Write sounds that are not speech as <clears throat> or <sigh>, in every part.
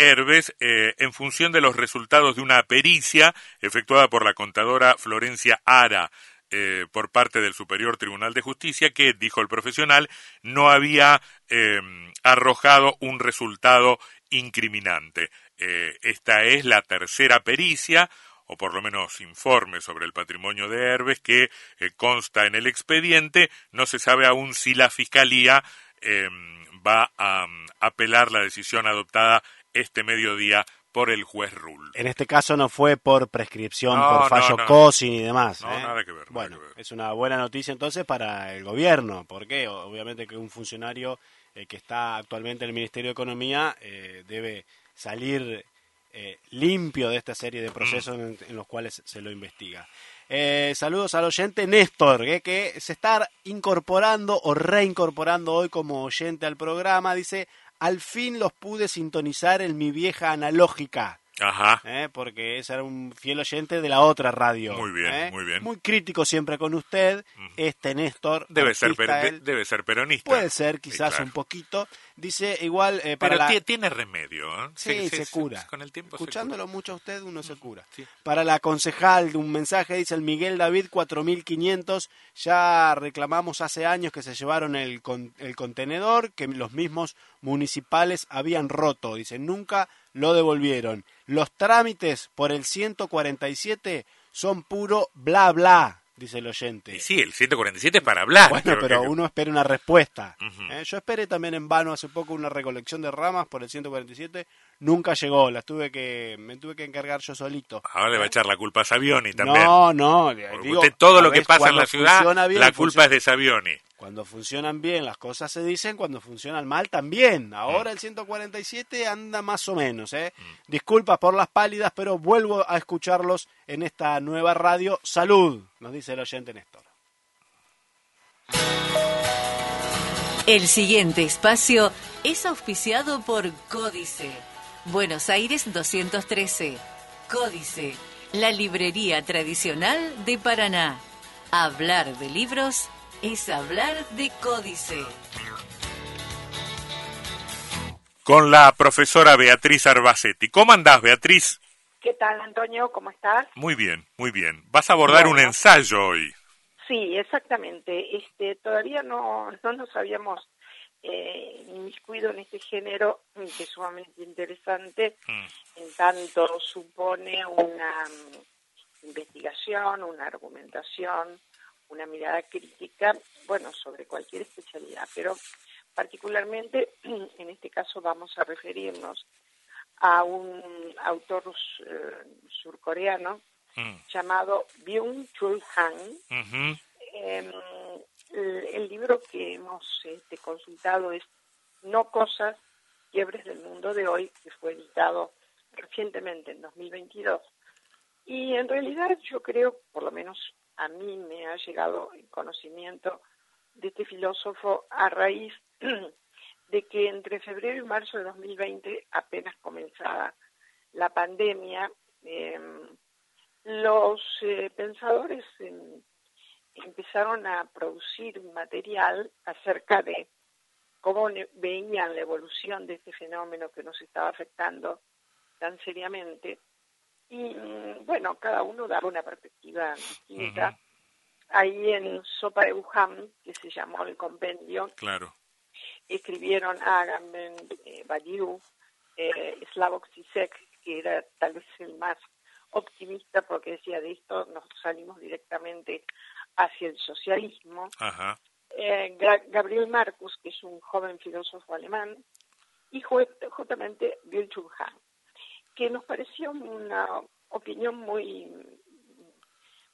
Herbes eh, en función de los resultados de una pericia efectuada por la contadora Florencia Ara. Eh, por parte del Superior Tribunal de Justicia que, dijo el profesional, no había em, arrojado un resultado incriminante. Eh, esta es la tercera pericia, o por lo menos informe sobre el patrimonio de Herbes, que consta en el expediente. No se sabe aún si la Fiscalía va a apelar la decisión adoptada este mediodía por el juez Rull. En este caso no fue por prescripción, por fallo COSI ni demás. No, ¿eh? nada que ver. Bueno, es una buena noticia entonces para el gobierno, porque obviamente que un funcionario eh, que está actualmente en el Ministerio de Economía eh, debe salir limpio de esta serie de procesos en, los cuales se lo investiga. saludos al oyente Néstor, que se está incorporando o reincorporando hoy como oyente al programa. Dice, al fin los pude sintonizar en mi vieja analógica. Ajá. ¿eh? Porque ese era un fiel oyente de la otra radio. Muy bien, ¿eh? muy bien. Muy crítico siempre con usted, este Néstor. Debe ser, debe ser peronista. Puede ser, quizás un poquito. Dice igual. Eh, Pero tiene remedio. Sí, se, cura. con el tiempo Escuchándolo se mucho a usted, uno se cura. Para la concejal, de un mensaje dice el Miguel David 4500. Ya reclamamos hace años que se llevaron el, el contenedor, que los mismos municipales habían roto. Dice, nunca lo devolvieron. Los trámites por el 147 son puro bla bla dice el oyente. sí, el 147 es para hablar. Bueno, pero uno espera una respuesta. ¿eh? Yo esperé también en vano hace poco una recolección de ramas por el 147, nunca llegó, las tuve que, me tuve que encargar yo solito. Ahora le va a echar la culpa a Savioni también. No, no, digo, todo lo que pasa en la ciudad, la culpa es de Savioni. Cuando funcionan bien las cosas se dicen, cuando funcionan mal también. Ahora mm. el 147 anda más o menos. ¿eh? Mm. Disculpas por las pálidas, pero vuelvo a escucharlos en esta nueva radio. Salud, nos dice el oyente Néstor. El siguiente espacio es auspiciado por Códice. Buenos Aires 213. Códice, la librería tradicional de Paraná. Hablar de libros es hablar de códice. Con la profesora Beatriz Arbacetti. ¿Cómo andás, Beatriz? ¿Qué tal, Antonio? ¿Cómo estás? Muy bien, muy bien. Vas a abordar un ensayo hoy. Sí, exactamente. Este, todavía no, no nos habíamos eh, inmiscuido en este género que es sumamente interesante, mm. en tanto supone una mm, investigación, una argumentación, una mirada crítica, bueno, sobre cualquier especialidad, pero particularmente <clears throat> en este caso vamos a referirnos a un autor eh, surcoreano mm. llamado Byung-Chul Han. El, libro que hemos este, consultado es No cosas, quiebres del mundo de hoy, que fue editado recientemente en 2022. Y en realidad yo creo, por lo menos a mí me ha llegado el conocimiento de este filósofo a raíz <clears throat> de que entre febrero y marzo de 2020, apenas comenzaba la pandemia, em, los eh, pensadores em, empezaron a producir material acerca de cómo veían la evolución de este fenómeno que nos estaba afectando tan seriamente y bueno, cada uno daba una perspectiva distinta. Ahí en Sopa de Wuhan, que se llamó el compendio, claro. escribieron Agamben, eh, Badiou, eh, Slavoj Zizek, que era tal vez el más optimista porque decía de esto nos salimos directamente hacia el socialismo. Eh, Gabriel Marcus, que es un joven filósofo alemán, y justamente Han que nos pareció una opinión muy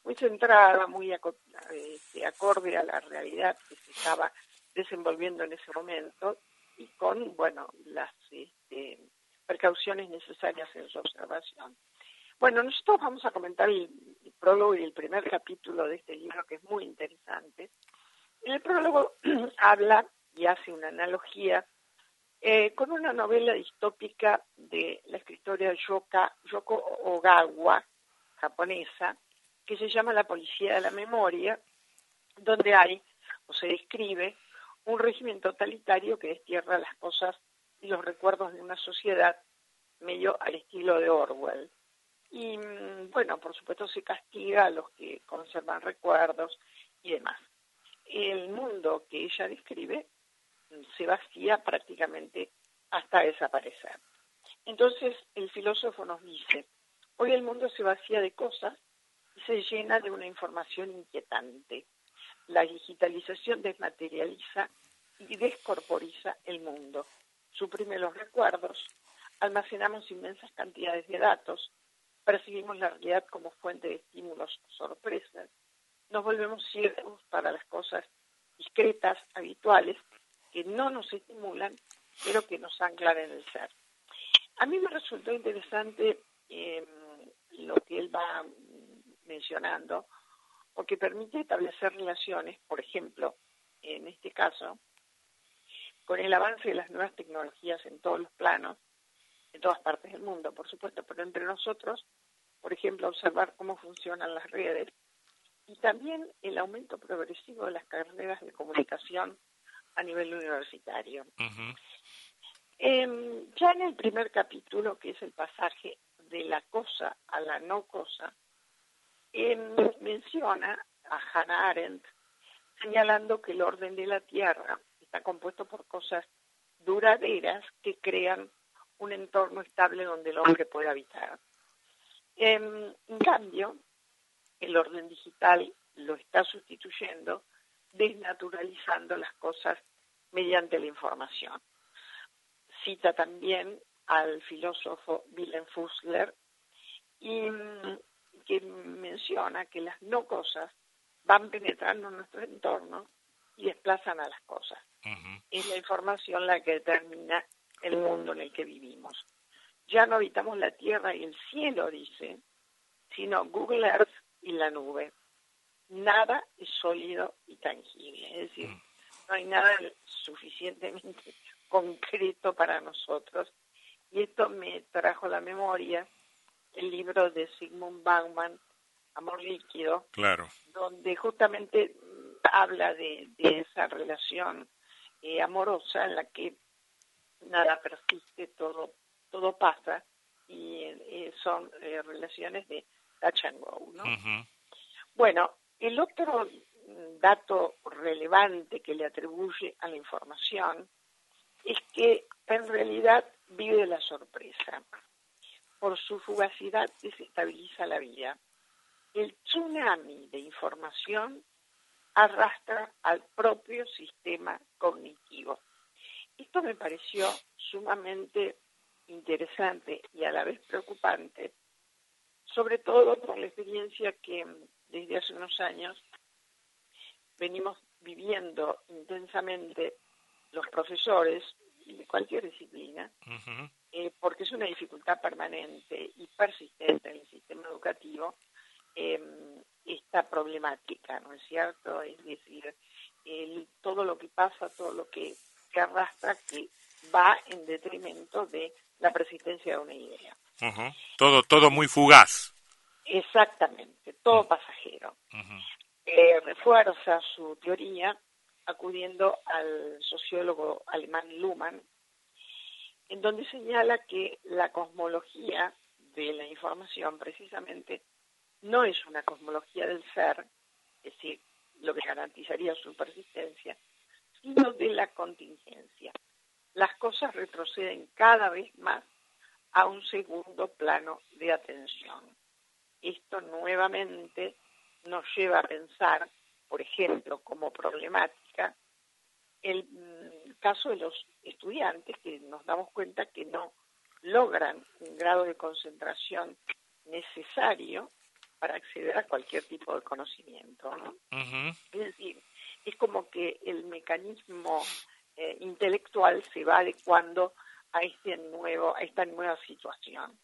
muy centrada, muy este, acorde a la realidad que se estaba desenvolviendo en ese momento y con, bueno, las este, precauciones necesarias en su observación. Bueno, nosotros vamos a comentar el, prólogo y el primer capítulo de este libro que es muy interesante. El prólogo <clears throat> habla y hace una analogía eh, con una novela distópica de la escritora Yoko Ogawa, japonesa, que se llama La Policía de la Memoria, donde hay, o se describe, un régimen totalitario que destierra las cosas y los recuerdos de una sociedad medio al estilo de Orwell. Y mm, bueno, por supuesto se castiga a los que conservan recuerdos y demás. El mundo que ella describe mm, se vacía prácticamente hasta desaparecer. Entonces el filósofo nos dice, hoy el mundo se vacía de cosas y se llena de una información inquietante. La digitalización desmaterializa y descorporiza el mundo, suprime los recuerdos, almacenamos inmensas cantidades de datos, percibimos la realidad como fuente de estímulos sorpresas, nos volvemos ciegos para las cosas discretas, habituales, que no nos estimulan, pero que nos anclan en el ser. A mí me resultó interesante em, lo que él va mencionando, porque permite establecer relaciones, por ejemplo, en este caso, con el avance de las nuevas tecnologías en todos los planos, en todas partes del mundo, por supuesto, pero entre nosotros, por ejemplo, observar cómo funcionan las redes y también el aumento progresivo de las carreras de comunicación a nivel universitario. Em, ya en el primer capítulo, que es el pasaje de la cosa a la no cosa, em, menciona a Hannah Arendt señalando que el orden de la Tierra está compuesto por cosas duraderas que crean un entorno estable donde el hombre puede habitar. En, cambio, el orden digital lo está sustituyendo, desnaturalizando las cosas mediante la información. Cita también al filósofo Willem Fussler y que menciona que las no cosas van penetrando en nuestro entorno y desplazan a las cosas. Es la información la que determina el mundo en el que vivimos. Ya no habitamos la tierra y el cielo, dice, sino Google Earth y la nube. Nada es sólido y tangible, es decir, no hay nada suficientemente <laughs> concreto para nosotros. Y esto me trajo a la memoria el libro de Sigmund Bauman, Amor Líquido, claro. donde justamente habla de, esa relación eh, amorosa en la que nada persiste, todo, todo pasa y eh, son eh, relaciones de touch and go, ¿no? Bueno, el otro dato relevante que le atribuye a la información es que en realidad vive la sorpresa. Por su fugacidad desestabiliza la vida. El tsunami de información arrastra al propio sistema cognitivo. Esto me pareció sumamente interesante y a la vez preocupante, sobre todo por la experiencia que desde hace unos años venimos viviendo intensamente los profesores de cualquier disciplina, eh, porque es una dificultad permanente y persistente en el sistema educativo em, esta problemática, ¿no es cierto? Es decir, todo lo que pasa, todo lo que, arrastra, que va en detrimento de la persistencia de una idea. Todo, todo muy fugaz. Exactamente, todo pasajero. Eh, refuerza su teoría acudiendo al sociólogo alemán Luhmann, en donde señala que la cosmología de la información precisamente no es una cosmología del ser, es decir, lo que garantizaría su persistencia, de la contingencia. Las cosas retroceden cada vez más a un segundo plano de atención. Esto nuevamente nos lleva a pensar, por ejemplo, como problemática, el mm, caso de los estudiantes que nos damos cuenta que no logran un grado de concentración necesario para acceder a cualquier tipo de conocimiento. ¿no? Es decir, es como que el mecanismo eh, intelectual se va adecuando a este nuevo a esta nueva situación.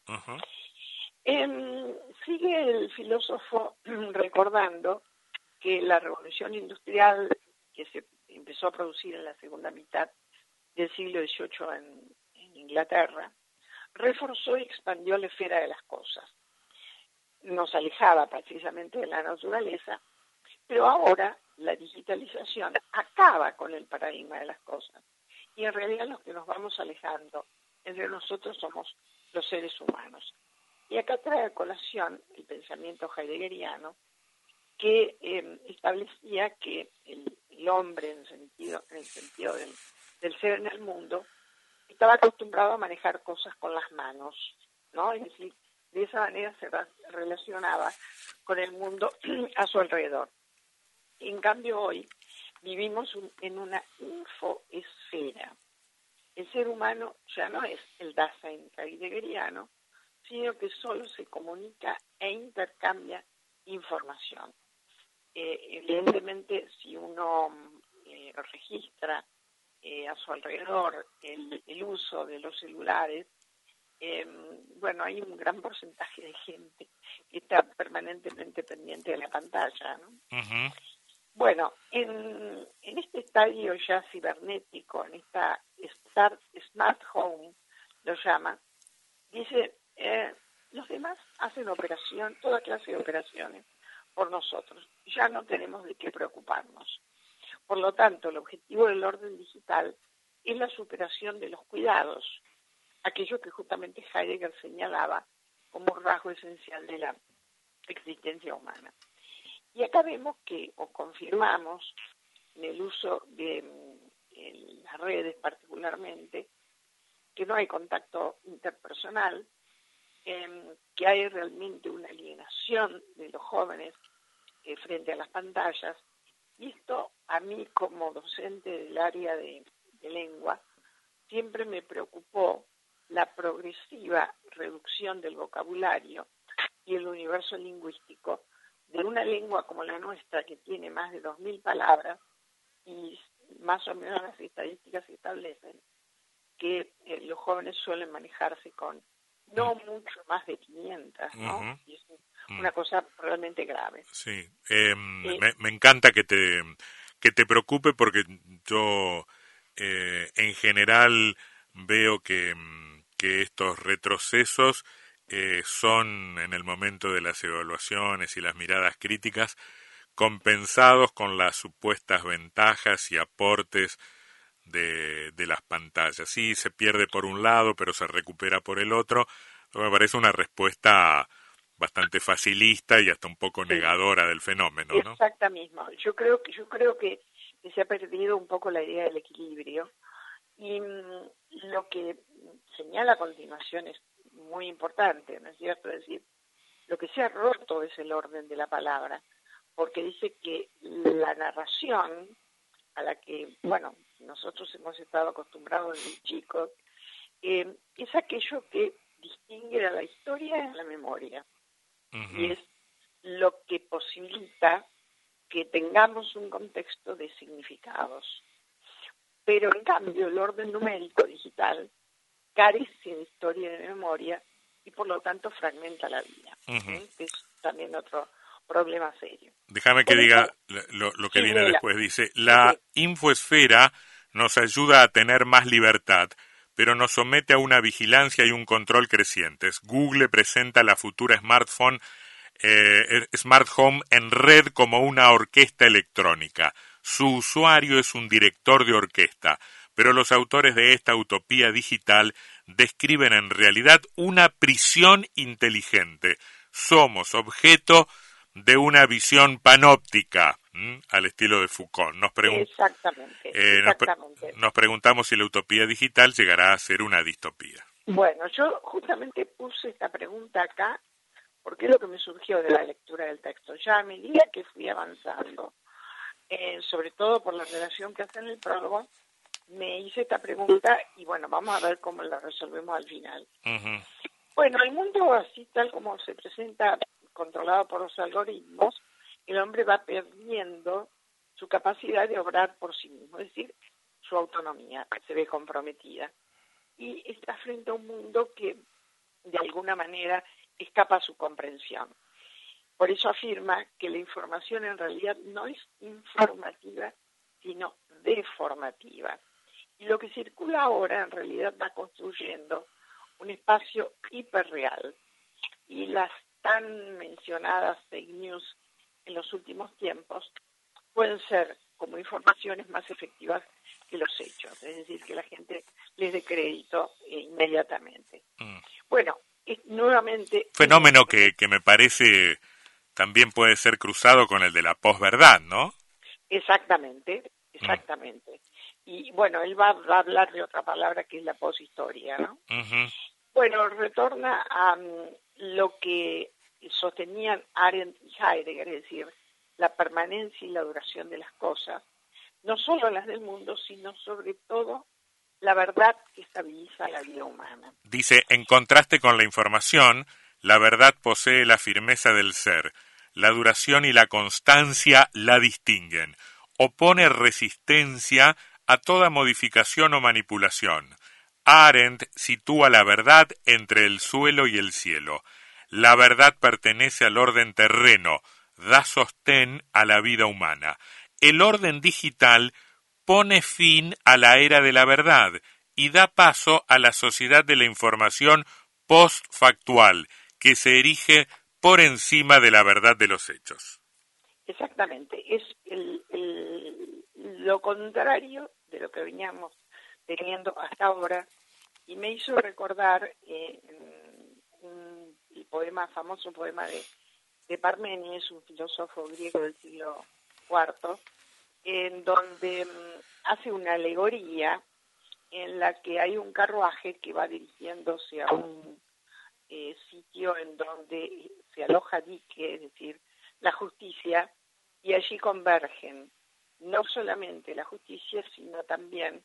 Em, sigue el filósofo <clears throat> recordando que la revolución industrial que se empezó a producir en la segunda mitad del siglo XVIII en, en Inglaterra reforzó y expandió la esfera de las cosas nos alejaba precisamente de la naturaleza, pero ahora la digitalización acaba con el paradigma de las cosas. Y en realidad los que nos vamos alejando entre nosotros somos los seres humanos. Y acá trae a colación el pensamiento heideggeriano que em, establecía que el, hombre, en, el sentido del, del, ser en el mundo, estaba acostumbrado a manejar cosas con las manos, ¿no? Es decir, de esa manera se relacionaba con el mundo <clears throat> a su alrededor. En cambio, hoy vivimos en una infoesfera. El ser humano ya no es el Dasein heideggeriano, sino que solo se comunica e intercambia información. Eh, evidentemente, si uno eh, registra eh, a su alrededor el, el, uso de los celulares, bueno, hay un gran porcentaje de gente que está permanentemente pendiente de la pantalla. ¿no? Bueno, en, este estadio ya cibernético, en esta Smart Home, lo llama, dice, eh, los demás hacen operación, toda clase de operaciones por nosotros. Ya no tenemos de qué preocuparnos. Por lo tanto, el objetivo del orden digital es la superación de los cuidados, aquello que justamente Heidegger señalaba como rasgo esencial de la existencia humana. Y acá vemos que, o confirmamos, en el uso de las redes particularmente, que no hay contacto interpersonal, em, que hay realmente una alienación de los jóvenes eh, frente a las pantallas. Y esto a mí como docente del área de, de lengua siempre me preocupó la progresiva reducción del vocabulario y el universo lingüístico de una lengua como la nuestra, que tiene más de 2.000 palabras, y más o menos las estadísticas establecen que eh, los jóvenes suelen manejarse con no mucho más de 500, ¿no? Y es mm. una cosa realmente grave. Sí, em, eh, me, encanta que te, que te preocupe porque yo eh, en general veo que, que estos retrocesos eh, son en el momento de las evaluaciones y las miradas críticas compensados con las supuestas ventajas y aportes de, de las pantallas. Sí, se pierde por un lado, pero se recupera por el otro. Me parece una respuesta bastante facilista y hasta un poco negadora del fenómeno, ¿no? Exactamente. Yo creo que yo creo que, se ha perdido un poco la idea del equilibrio y mm, lo que señala a continuación es muy importante, ¿no es cierto? Es decir, lo que se ha roto es el orden de la palabra, porque dice que la narración a la que, bueno, nosotros hemos estado acostumbrados desde chicos, eh, es aquello que distingue a la historia de la memoria. Y es lo que posibilita que tengamos un contexto de significados. Pero en cambio, el orden numérico digital carece de historia de memoria y por lo tanto fragmenta la vida, ¿eh? es también otro problema serio. Déjame que diga lo, que viene después. Dice, la infoesfera nos ayuda a tener más libertad, pero nos somete a una vigilancia y un control crecientes. Google presenta la futura smartphone, eh, Smart Home en red como una orquesta electrónica. Su usuario es un director de orquesta pero los autores de esta utopía digital describen en realidad una prisión inteligente. Somos objeto de una visión panóptica, al estilo de Foucault. Nos exactamente, eh, exactamente. Nos, preguntamos si la utopía digital llegará a ser una distopía. Bueno, yo justamente puse esta pregunta acá porque es lo que me surgió de la lectura del texto. Ya a medida que fui avanzando, eh, sobre todo por la relación que hace en el prólogo, me hice esta pregunta y bueno, vamos a ver cómo la resolvemos al final. Bueno, el mundo así tal como se presenta, controlado por los algoritmos, el hombre va perdiendo su capacidad de obrar por sí mismo, es decir, su autonomía se ve comprometida. Y está frente a un mundo que de alguna manera escapa a su comprensión. Por eso afirma que la información en realidad no es informativa, sino deformativa. Y lo que circula ahora en realidad va construyendo un espacio hiperreal. Y las tan mencionadas fake news en los últimos tiempos pueden ser como informaciones más efectivas que los hechos, es decir, que la gente les dé crédito inmediatamente. Mm. Bueno, nuevamente... Fenómeno que, que me parece también puede ser cruzado con el de la posverdad, ¿no? Exactamente, exactamente. Y bueno, él va, a hablar de otra palabra que es la poshistoria, ¿no? Bueno, retorna a mm, lo que sostenían Arendt y Heidegger, es decir, la permanencia y la duración de las cosas, no solo las del mundo, sino sobre todo la verdad que estabiliza la vida humana. Dice, en contraste con la información, la verdad posee la firmeza del ser, la duración y la constancia la distinguen, opone resistencia a toda modificación o manipulación. Arendt sitúa la verdad entre el suelo y el cielo. La verdad pertenece al orden terreno, da sostén a la vida humana. El orden digital pone fin a la era de la verdad y da paso a la sociedad de la información postfactual, que se erige por encima de la verdad de los hechos. Exactamente, es lo contrario de lo que veníamos teniendo hasta ahora y me hizo recordar eh, el poema, famoso poema de, de Parménides, un filósofo griego del siglo IV, en donde mm, hace una alegoría en la que hay un carruaje que va dirigiéndose a un eh, sitio en donde se aloja dique, es decir, la justicia, y allí convergen no solamente la justicia, sino también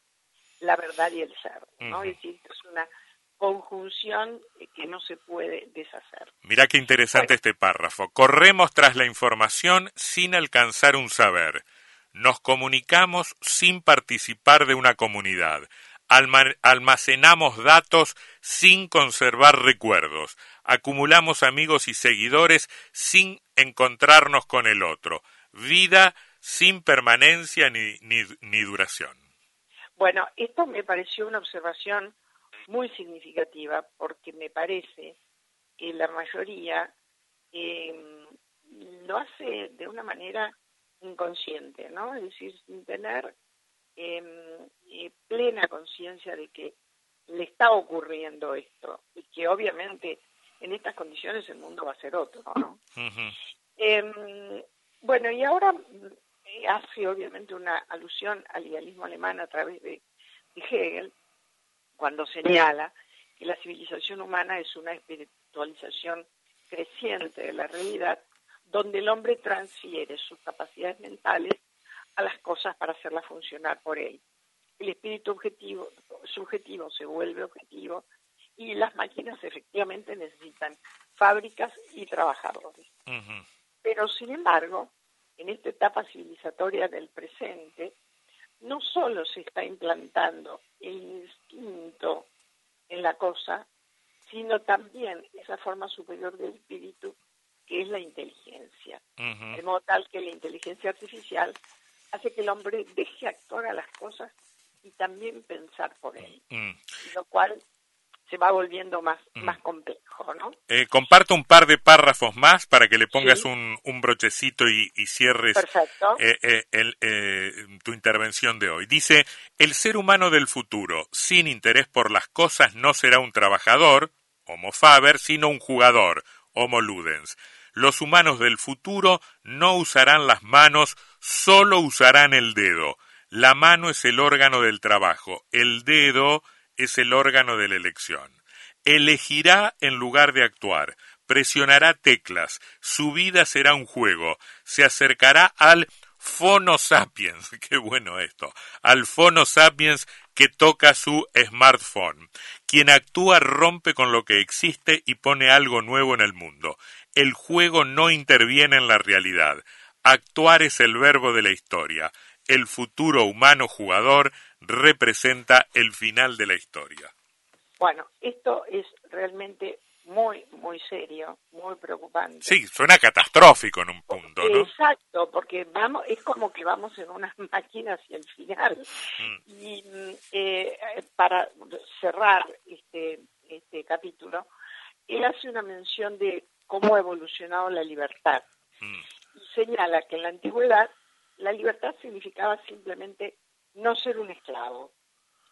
la verdad y el ser, ¿no? Es decir, es una conjunción que no se puede deshacer. Mira qué interesante este párrafo. Corremos tras la información sin alcanzar un saber. Nos comunicamos sin participar de una comunidad almacenamos datos sin conservar recuerdos, acumulamos amigos y seguidores sin encontrarnos con el otro, vida sin permanencia ni, ni, duración. Bueno, esto me pareció una observación muy significativa porque me parece que la mayoría em, lo hace de una manera inconsciente, ¿no? Es decir, sin tener eh, plena conciencia de que le está ocurriendo esto y que obviamente en estas condiciones el mundo va a ser otro, ¿no? Em, bueno, y ahora hace obviamente una alusión al idealismo alemán a través de, de Hegel, cuando señala que la civilización humana es una espiritualización creciente de la realidad, donde el hombre transfiere sus capacidades mentales a las cosas para hacerlas funcionar por él. El espíritu objetivo, subjetivo se vuelve objetivo y las máquinas efectivamente necesitan fábricas y trabajadores. Pero sin embargo, en esta etapa civilizatoria del presente, no solo se está implantando el instinto en la cosa, sino también esa forma superior del espíritu que es la inteligencia. De modo tal que la inteligencia artificial hace que el hombre deje actuar a las cosas y también pensar por él, mm. lo cual se va volviendo más, mm. más complejo, ¿no? Eh, comparto un par de párrafos más para que le pongas un, un, brochecito y, cierres eh, eh, tu intervención de hoy. Dice, el ser humano del futuro, sin interés por las cosas, no será un trabajador, homo faber, sino un jugador, homo ludens. Los humanos del futuro no usarán las manos, solo usarán el dedo. La mano es el órgano del trabajo, el dedo es el órgano de la elección. Elegirá en lugar de actuar, presionará teclas, su vida será un juego, se acercará al Fono Sapiens, <laughs> qué bueno esto, al Fono Sapiens que toca su smartphone. Quien actúa rompe con lo que existe y pone algo nuevo en el mundo el juego no interviene en la realidad. Actuar es el verbo de la historia. El futuro humano jugador representa el final de la historia. Bueno, esto es realmente muy, muy serio, muy preocupante. Sí, suena catastrófico en un punto, ¿no? Exacto, porque vamos, es como que vamos en unas <laughs> máquinas hacia el final. Mm. Y eh, para cerrar este, este capítulo, él hace una mención de cómo ha evolucionado la libertad. Mm. Y señala que en la antigüedad la libertad significaba simplemente no ser un esclavo.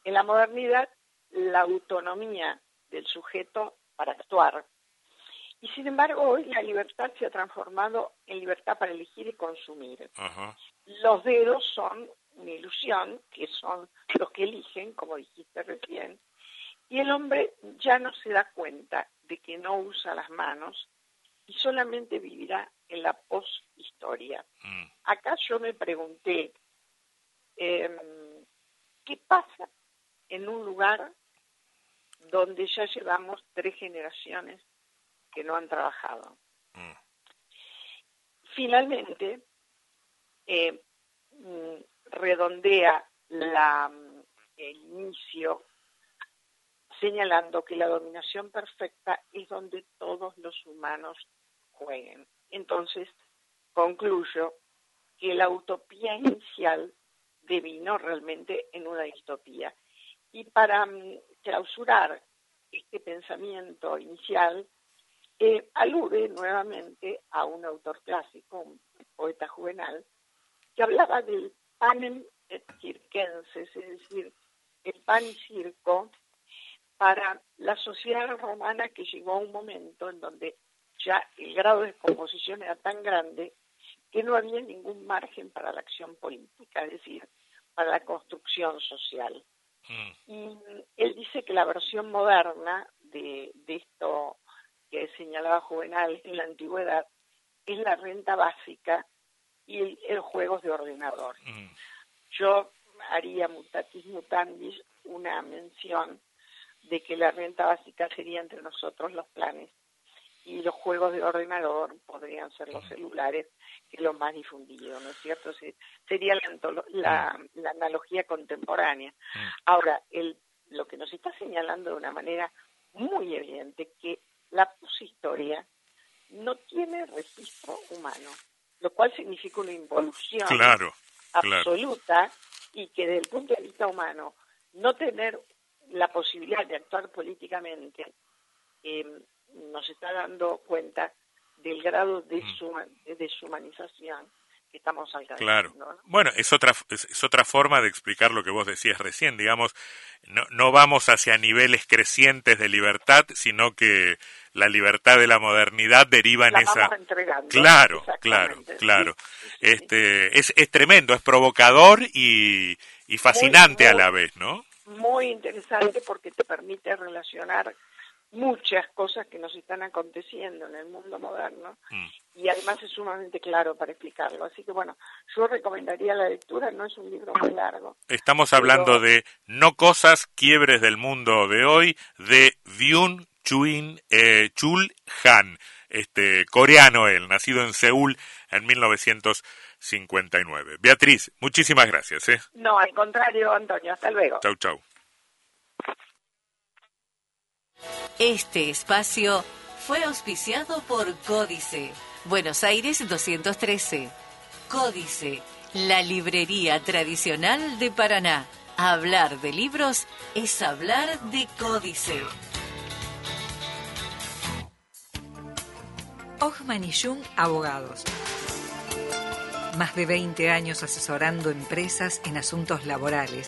En la modernidad, la autonomía del sujeto para actuar. Y sin embargo, hoy la libertad se ha transformado en libertad para elegir y consumir. Los dedos son una ilusión, que son los que eligen, como dijiste recién, y el hombre ya no se da cuenta de que no usa las manos y solamente vivirá en la poshistoria. Mm. Acá yo me pregunté, em, ¿qué pasa en un lugar donde ya llevamos tres generaciones que no han trabajado? Mm. Finalmente, eh, mm, redondea la, el inicio señalando que la dominación perfecta es donde todos los humanos jueguen. Entonces, concluyo que la utopía inicial devino realmente en una distopía. Y para mm, clausurar este pensamiento inicial, eh, alude nuevamente a un autor clásico, un poeta juvenal, que hablaba del panem et circenses, es decir, el pan y circo para la sociedad romana que llegó a un momento en donde ya el grado de descomposición era tan grande que no había ningún margen para la acción política, es decir, para la construcción social. Mm. Y él dice que la versión moderna de, esto que señalaba Juvenal en la antigüedad es la renta básica y el, juegos de ordenador. Mm. Yo haría mutatis mutandis una mención de que la renta básica sería entre nosotros los planes y los juegos de ordenador podrían ser los celulares, que lo más difundido, ¿no es cierto? Sería la, la, analogía contemporánea. Ahora, el, lo que nos está señalando de una manera muy evidente que la poshistoria no tiene registro humano, lo cual significa una involución absoluta y que desde el punto de vista humano no tener la posibilidad de actuar políticamente eh, nos está dando cuenta del grado de, mm. deshumanización que estamos alcanzando. Claro. Bueno, es otra, es, otra forma de explicar lo que vos decías recién, digamos, no, no vamos hacia niveles crecientes de libertad, sino que la libertad de la modernidad deriva en esa claro claro claro este es, es tremendo es provocador y, y fascinante a la vez no muy interesante porque te permite relacionar muchas cosas que nos están aconteciendo en el mundo moderno mm. y además es sumamente claro para explicarlo. Así que bueno, yo recomendaría la lectura, no es un libro muy largo. Estamos hablando de No cosas, quiebres del mundo de hoy, de Byun Chuin, eh, Chul Han, este, coreano él, nacido en Seúl en 1900 59. Beatriz, muchísimas gracias. ¿eh? No, al contrario, Antonio. Hasta luego. Chau, chau. Este espacio fue auspiciado por Códice, Buenos Aires 213. Códice, la librería tradicional de Paraná. Hablar de libros es hablar de Códice. Ochman y Jung Abogados más de 20 años asesorando empresas en asuntos laborales